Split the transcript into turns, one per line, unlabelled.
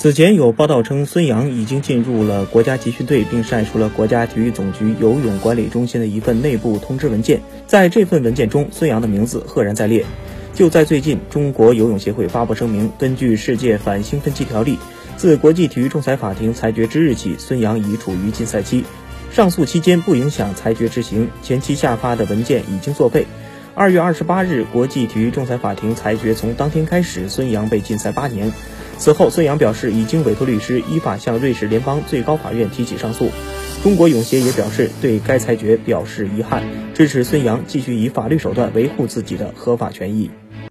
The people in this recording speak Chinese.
此前有报道称，孙杨已经进入了国家集训队，并晒出了国家体育总局游泳管理中心的一份内部通知文件。在这份文件中，孙杨的名字赫然在列。就在最近，中国游泳协会发布声明，根据世界反兴奋剂条例，自国际体育仲裁法庭裁决之日起，孙杨已处于禁赛期。上诉期间不影响裁决执行，前期下发的文件已经作废。二月二十八日，国际体育仲裁法庭裁决，从当天开始，孙杨被禁赛八年。此后，孙杨表示已经委托律师依法向瑞士联邦最高法院提起上诉。中国泳协也表示对该裁决表示遗憾，支持孙杨继续以法律手段维护自己的合法权益。